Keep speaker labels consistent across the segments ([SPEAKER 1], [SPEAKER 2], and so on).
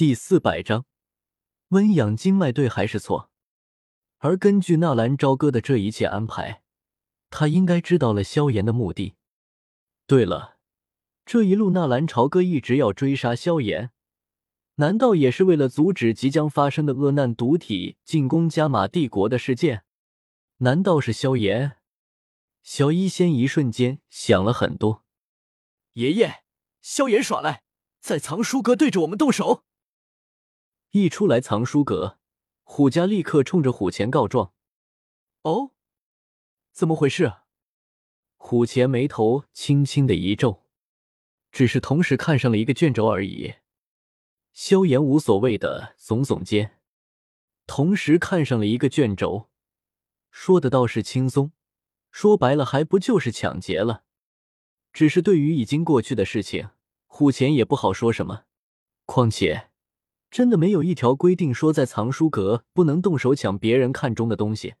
[SPEAKER 1] 第四百章，温养经脉对还是错？而根据纳兰朝歌的这一切安排，他应该知道了萧炎的目的。对了，这一路纳兰朝歌一直要追杀萧炎，难道也是为了阻止即将发生的恶难毒体进攻加玛帝国的事件？难道是萧炎？小医仙一瞬间想了很多。
[SPEAKER 2] 爷爷，萧炎耍赖，在藏书阁对着我们动手。
[SPEAKER 1] 一出来藏书阁，虎家立刻冲着虎钳告状。
[SPEAKER 2] 哦，怎么回事？
[SPEAKER 1] 虎钳眉头轻轻的一皱，只是同时看上了一个卷轴而已。萧炎无所谓的耸耸肩，同时看上了一个卷轴，说的倒是轻松。说白了，还不就是抢劫了？只是对于已经过去的事情，虎钳也不好说什么。况且，真的没有一条规定说在藏书阁不能动手抢别人看中的东西。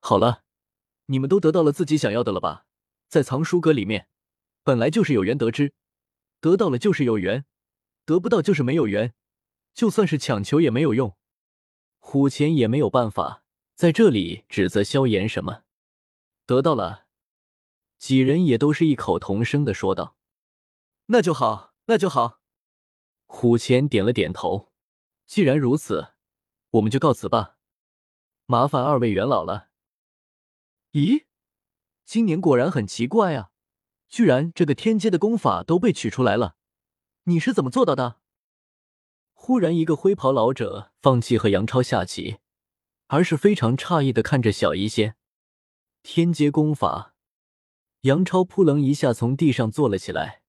[SPEAKER 2] 好了，你们都得到了自己想要的了吧？在藏书阁里面，本来就是有缘得之，得到了就是有缘，得不到就是没有缘。就算是强求也没有用。
[SPEAKER 1] 虎钳也没有办法在这里指责萧炎什么。
[SPEAKER 2] 得到了，
[SPEAKER 1] 几人也都是异口同声的说道：“
[SPEAKER 2] 那就好，那就好。”
[SPEAKER 1] 虎钳点了点头。既然如此，我们就告辞吧。麻烦二位元老了。
[SPEAKER 2] 咦，今年果然很奇怪啊，居然这个天阶的功法都被取出来了，你是怎么做到的？
[SPEAKER 1] 忽然，一个灰袍老者放弃和杨超下棋，而是非常诧异的看着小医仙。天阶功法，杨超扑棱一下从地上坐了起来，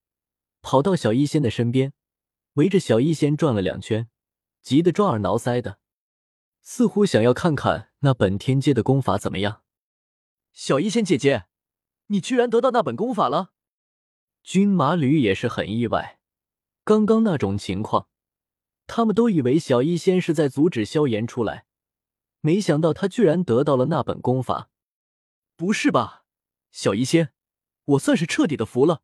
[SPEAKER 1] 跑到小医仙的身边，围着小医仙转了两圈，急得抓耳挠腮的，似乎想要看看那本天阶的功法怎么样。
[SPEAKER 2] 小医仙姐姐，你居然得到那本功法了！
[SPEAKER 1] 军马吕也是很意外，刚刚那种情况，他们都以为小医仙是在阻止萧炎出来，没想到他居然得到了那本功法。
[SPEAKER 2] 不是吧，小医仙，我算是彻底的服了。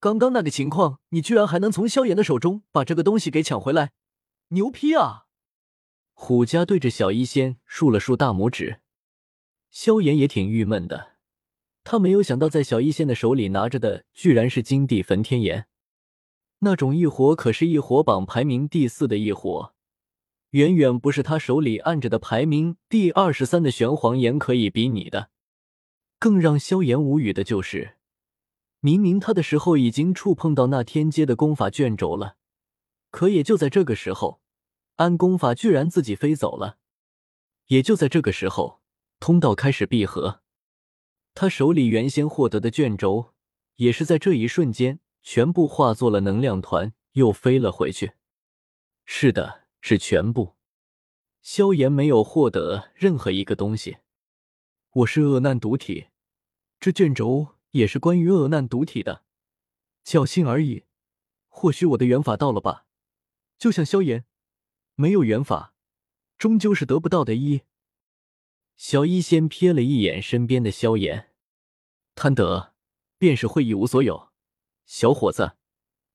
[SPEAKER 2] 刚刚那个情况，你居然还能从萧炎的手中把这个东西给抢回来，牛批啊！
[SPEAKER 1] 虎家对着小医仙竖了竖大拇指。萧炎也挺郁闷的，他没有想到在小医仙的手里拿着的居然是金地焚天炎，那种异火可是异火榜排名第四的异火，远远不是他手里按着的排名第二十三的玄黄炎可以比拟的。更让萧炎无语的就是，明明他的时候已经触碰到那天阶的功法卷轴了，可也就在这个时候，安功法居然自己飞走了。也就在这个时候，通道开始闭合，他手里原先获得的卷轴，也是在这一瞬间全部化作了能量团，又飞了回去。是的，是全部。萧炎没有获得任何一个东西。我是恶难毒体，这卷轴也是关于恶难毒体的，侥幸而已。或许我的缘法到了吧？就像萧炎，没有缘法，终究是得不到的。一小医仙瞥了一眼身边的萧炎，贪得便是会一无所有。小伙子，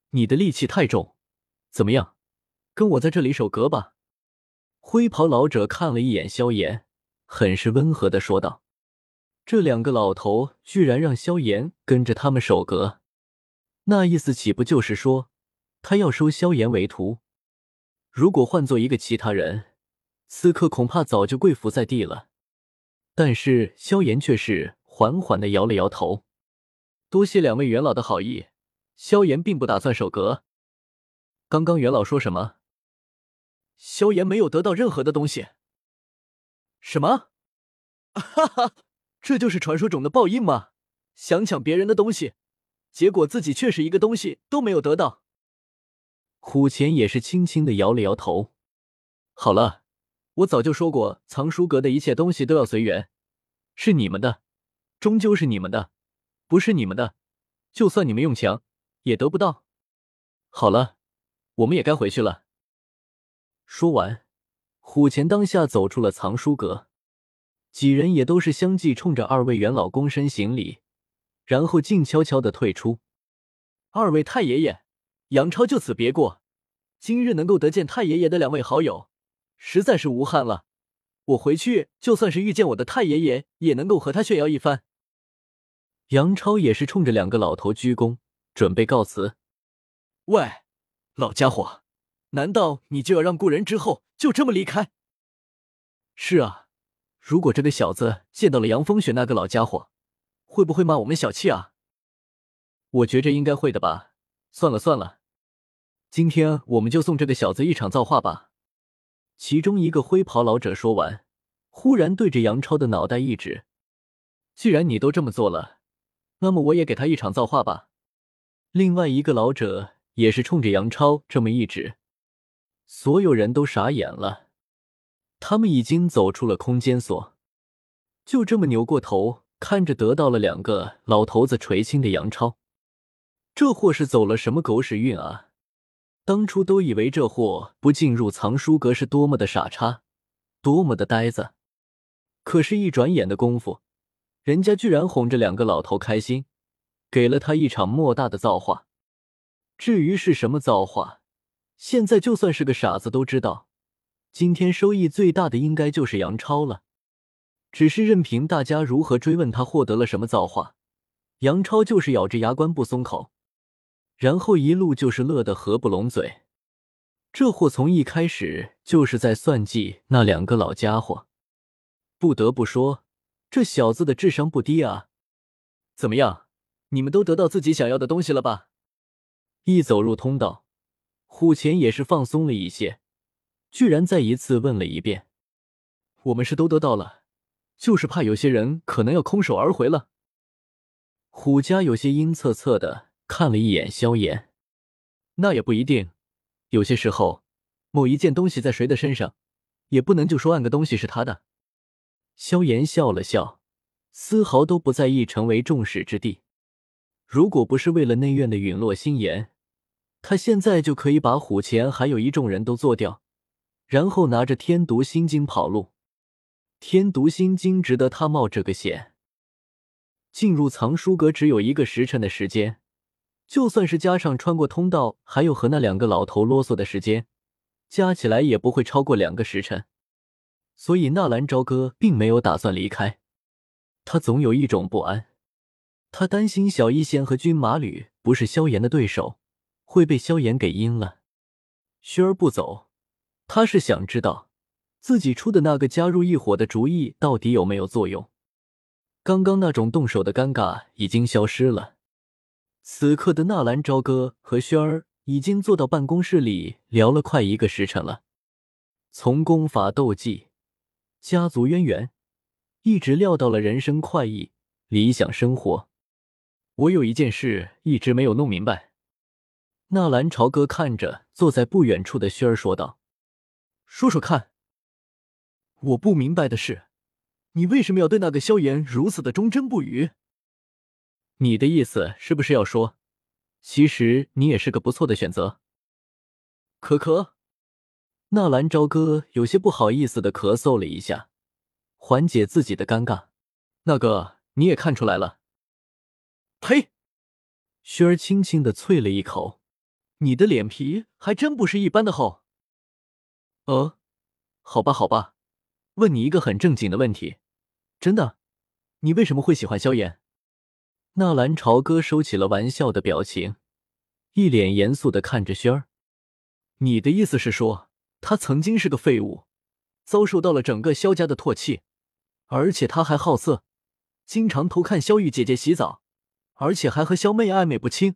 [SPEAKER 1] 你的戾气太重，怎么样？跟我在这里守阁吧。灰袍老者看了一眼萧炎，很是温和的说道。这两个老头居然让萧炎跟着他们守阁，那意思岂不就是说他要收萧炎为徒？如果换做一个其他人，此刻恐怕早就跪伏在地了。但是萧炎却是缓缓的摇了摇头：“多谢两位元老的好意，萧炎并不打算守阁。”刚刚元老说什么？
[SPEAKER 2] 萧炎没有得到任何的东西。什么？哈哈。这就是传说中的报应吗？想抢别人的东西，结果自己却是一个东西都没有得到。
[SPEAKER 1] 虎钳也是轻轻的摇了摇头。好了，我早就说过，藏书阁的一切东西都要随缘，是你们的，终究是你们的；不是你们的，就算你们用强，也得不到。好了，我们也该回去了。说完，虎钳当下走出了藏书阁。几人也都是相继冲着二位元老躬身行礼，然后静悄悄的退出。
[SPEAKER 2] 二位太爷爷，杨超就此别过，今日能够得见太爷爷的两位好友，实在是无憾了。我回去就算是遇见我的太爷爷，也能够和他炫耀一番。
[SPEAKER 1] 杨超也是冲着两个老头鞠躬，准备告辞。
[SPEAKER 2] 喂，老家伙，难道你就要让故人之后就这么离开？是啊，如果这个小子见到了杨风雪那个老家伙，会不会骂我们小气啊？
[SPEAKER 1] 我觉着应该会的吧。算了算了，今天我们就送这个小子一场造化吧。其中一个灰袍老者说完，忽然对着杨超的脑袋一指：“既然你都这么做了，那么我也给他一场造化吧。”另外一个老者也是冲着杨超这么一指，所有人都傻眼了。他们已经走出了空间锁，就这么扭过头看着得到了两个老头子垂青的杨超，这货是走了什么狗屎运啊！当初都以为这货不进入藏书阁是多么的傻叉，多么的呆子，可是，一转眼的功夫，人家居然哄着两个老头开心，给了他一场莫大的造化。至于是什么造化，现在就算是个傻子都知道，今天收益最大的应该就是杨超了。只是任凭大家如何追问他获得了什么造化，杨超就是咬着牙关不松口。然后一路就是乐得合不拢嘴，这货从一开始就是在算计那两个老家伙。不得不说，这小子的智商不低啊！
[SPEAKER 2] 怎么样，你们都得到自己想要的东西了吧？
[SPEAKER 1] 一走入通道，虎钳也是放松了一些，居然再一次问了一遍：“
[SPEAKER 2] 我们是都得到了，就是怕有些人可能要空手而回了。”
[SPEAKER 1] 虎家有些阴恻恻的。看了一眼萧炎，
[SPEAKER 2] 那也不一定。有些时候，某一件东西在谁的身上，也不能就说按个东西是他的。
[SPEAKER 1] 萧炎笑了笑，丝毫都不在意成为众矢之的。如果不是为了内院的陨落心炎，他现在就可以把虎钳还有一众人都做掉，然后拿着天毒心经跑路。天毒心经值得他冒这个险。进入藏书阁只有一个时辰的时间。就算是加上穿过通道，还有和那两个老头啰嗦的时间，加起来也不会超过两个时辰。所以纳兰朝歌并没有打算离开，他总有一种不安，他担心小医仙和军马吕不是萧炎的对手，会被萧炎给阴了。薰儿不走，他是想知道自己出的那个加入一伙的主意到底有没有作用。刚刚那种动手的尴尬已经消失了。此刻的纳兰朝歌和轩儿已经坐到办公室里聊了快一个时辰了，从功法斗技、家族渊源，一直聊到了人生快意、理想生活。
[SPEAKER 2] 我有一件事一直没有弄明白。
[SPEAKER 1] 纳兰朝歌看着坐在不远处的轩儿说道：“
[SPEAKER 2] 说说看。”我不明白的是，你为什么要对那个萧炎如此的忠贞不渝？
[SPEAKER 1] 你的意思是不是要说，其实你也是个不错的选择？
[SPEAKER 2] 可可，
[SPEAKER 1] 纳兰朝歌有些不好意思的咳嗽了一下，缓解自己的尴尬。
[SPEAKER 2] 那个你也看出来了？
[SPEAKER 1] 呸！薰儿轻轻的啐了一口，
[SPEAKER 2] 你的脸皮还真不是一般的厚。
[SPEAKER 1] 呃，好吧，好吧，问你一个很正经的问题，真的，你为什么会喜欢萧炎？纳兰朝歌收起了玩笑的表情，一脸严肃的看着轩儿：“
[SPEAKER 2] 你的意思是说，他曾经是个废物，遭受到了整个萧家的唾弃，而且他还好色，经常偷看萧玉姐姐洗澡，而且还和萧妹暧昧不清，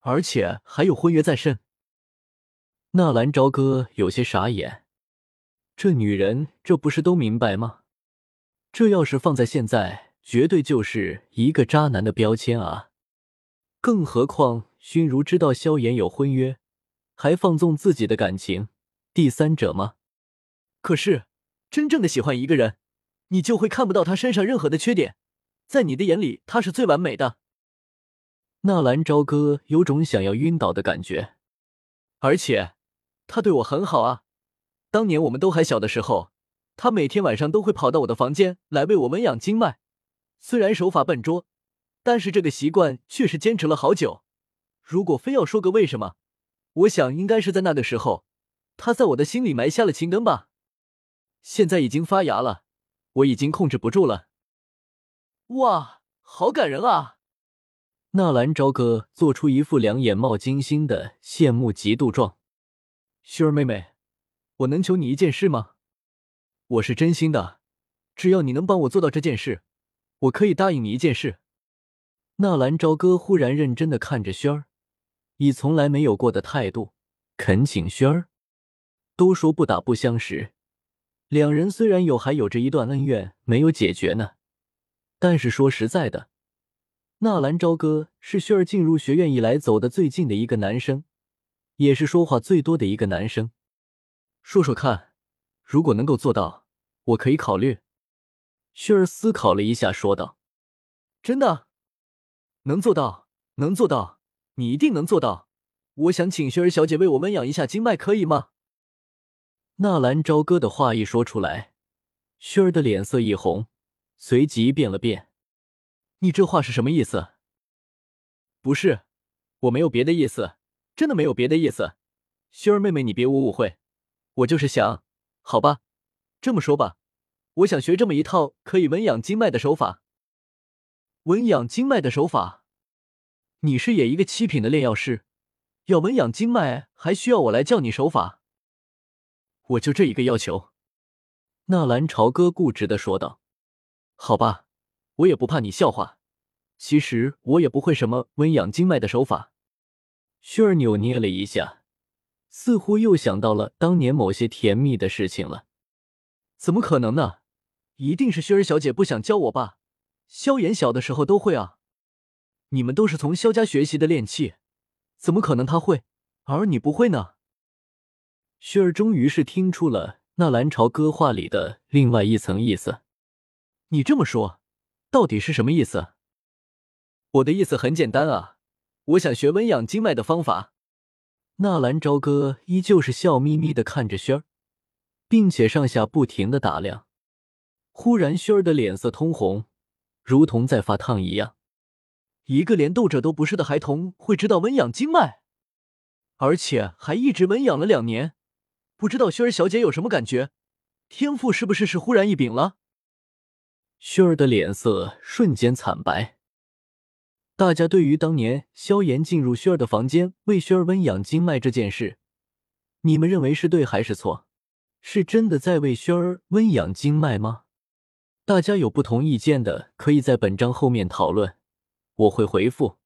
[SPEAKER 2] 而且还有婚约在身。”
[SPEAKER 1] 纳兰朝歌有些傻眼，这女人这不是都明白吗？这要是放在现在……绝对就是一个渣男的标签啊！更何况熏如知道萧炎有婚约，还放纵自己的感情，第三者吗？
[SPEAKER 2] 可是真正的喜欢一个人，你就会看不到他身上任何的缺点，在你的眼里他是最完美的。
[SPEAKER 1] 纳兰朝歌有种想要晕倒的感觉，
[SPEAKER 2] 而且他对我很好啊！当年我们都还小的时候，他每天晚上都会跑到我的房间来为我温养经脉。虽然手法笨拙，但是这个习惯却是坚持了好久。如果非要说个为什么，我想应该是在那个时候，他在我的心里埋下了情根吧。现在已经发芽了，我已经控制不住了。哇，好感人啊！
[SPEAKER 1] 纳兰朝歌做出一副两眼冒金星的羡慕嫉妒状。
[SPEAKER 2] 薰儿妹妹，我能求你一件事吗？我是真心的，只要你能帮我做到这件事，我可以答应你一件事。
[SPEAKER 1] 纳兰朝歌忽然认真的看着轩儿，以从来没有过的态度恳请轩儿。都说不打不相识，两人虽然有还有着一段恩怨没有解决呢，但是说实在的，纳兰朝歌是轩儿进入学院以来走的最近的一个男生，也是说话最多的一个男生。
[SPEAKER 2] 说说看，如果能够做到，我可以考虑。
[SPEAKER 1] 轩儿思考了一下，说道：“
[SPEAKER 2] 真的。”能做到，能做到，你一定能做到。我想请薰儿小姐为我温养一下经脉，可以吗？
[SPEAKER 1] 纳兰朝歌的话一说出来，薰儿的脸色一红，随即变了变。
[SPEAKER 2] 你这话是什么意思？不是，我没有别的意思，真的没有别的意思。薰儿妹妹，你别误会，我就是想，好吧，这么说吧，我想学这么一套可以温养经脉的手法。温养经脉的手法，你是也一个七品的炼药师，要温养经脉还需要我来教你手法？我就这一个要求。
[SPEAKER 1] 纳兰朝歌固执的说道：“
[SPEAKER 2] 好吧，我也不怕你笑话。其实我也不会什么温养经脉的手法。”
[SPEAKER 1] 薰儿扭捏了一下，似乎又想到了当年某些甜蜜的事情了。
[SPEAKER 2] 怎么可能呢？一定是薛儿小姐不想教我吧？萧炎小的时候都会啊，你们都是从萧家学习的炼器，怎么可能他会，而你不会呢？
[SPEAKER 1] 薛儿终于是听出了纳兰朝歌话里的另外一层意思。
[SPEAKER 2] 你这么说，到底是什么意思？我的意思很简单啊，我想学温养经脉的方法。
[SPEAKER 1] 纳兰朝歌依旧是笑眯眯的看着薰儿，并且上下不停的打量。忽然，薰儿的脸色通红。如同在发烫一样，
[SPEAKER 2] 一个连斗者都不是的孩童会知道温养经脉，而且还一直温养了两年，不知道薰儿小姐有什么感觉？天赋是不是是忽然一禀了？
[SPEAKER 1] 薰儿的脸色瞬间惨白。大家对于当年萧炎进入薰儿的房间为薰儿温养经脉这件事，你们认为是对还是错？是真的在为薰儿温养经脉吗？大家有不同意见的，可以在本章后面讨论，我会回复。